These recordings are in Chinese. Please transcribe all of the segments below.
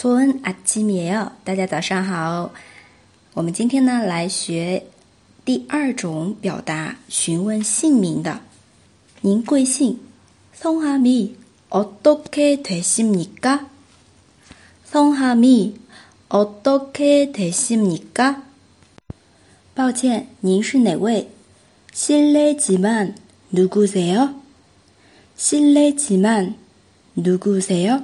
托恩阿基米尔，大家早上好。我们今天呢来学第二种表达询问姓名的。您贵姓？성함이어떻게되십니 까？ 성함이어떻게되십니 까？ 抱歉，您是哪位？실례지만누구세 요？ 실례지만누구세 요？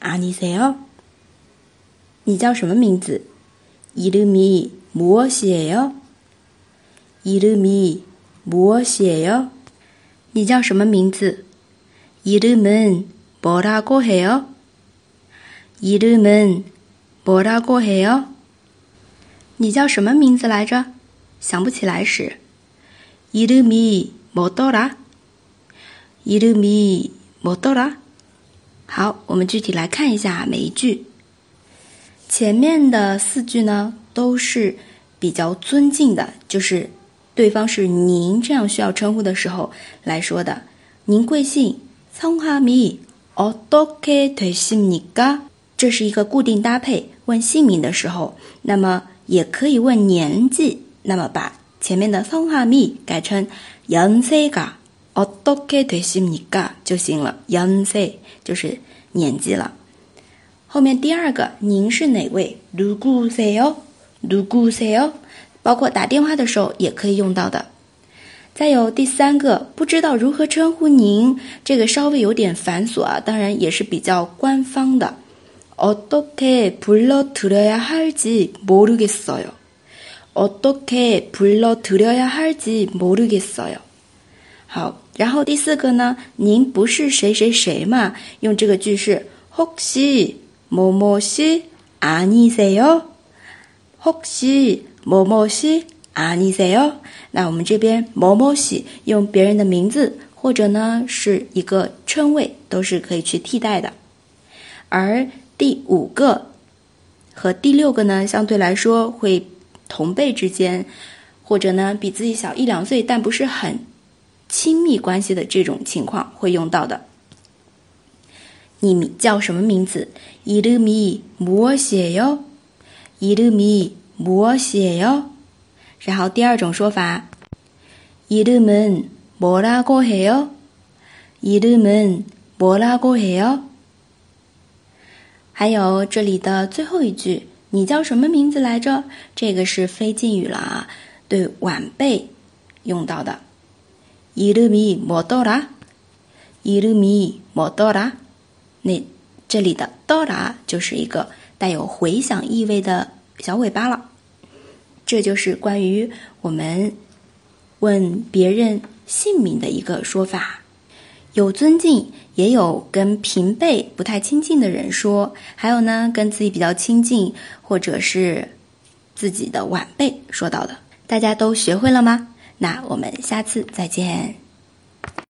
阿尼塞哦，你叫什么名字？이름이무엇이에 요？ 이름이무엇이에 요？ 你叫什么名字？이름은뭐라고해 요？ 이름은뭐라고해 요？ 你叫什么名字来着？想不起来时，이름이뭐더 라？ 이름이뭐더 라？ 好，我们具体来看一下每一句。前面的四句呢，都是比较尊敬的，就是对方是您这样需要称呼的时候来说的。您贵姓？성함이어떻게되십니 까？ 这是一个固定搭配，问姓名的时候，那么也可以问年纪，那么把前面的성함이改成연세가 어떻게되십니까就行了。연세就是年纪了。后面第二个，您是哪位？누구세 요？ 누구세 요？ 包括打电话的时候也可以用到的。再有第三个，不知道如何称呼您，这个稍微有点繁琐啊，当然也是比较官方的。어떻게불러드려야할지모르겠어 요。 어떻게불러드려야할지모르겠어 요。 好， 然后第四个呢？您不是谁谁谁嘛？用这个句式，혹시뭐뭐시아니세 요？ 혹시뭐뭐시아니세 요？ 那我们这边某某시用别人的名字或者呢是一个称谓，都是可以去替代的。而第五个和第六个呢，相对来说会同辈之间，或者呢比自己小一两岁，但不是很。 亲密关系的这种情况会用到的。你叫什么名字？이름이무엇이 요？ 이름이무엇이 요？ 然后第二种说法，이름은뭐라고해 요？ 이름은뭐라고해 요？ 还有这里的最后一句，你叫什么名字来着？这个是非敬语了啊，对晚辈用到的。 이름이뭐더 라？ 이름이뭐더 라？ 那这里的더라就是一个带有回响意味的小尾巴了。这就是关于我们问别人姓名的一个说法，有尊敬，也有跟平辈不太亲近的人说，还有呢跟自己比较亲近或者是自己的晚辈说到的。大家都学会了吗？ 那我们下次再见。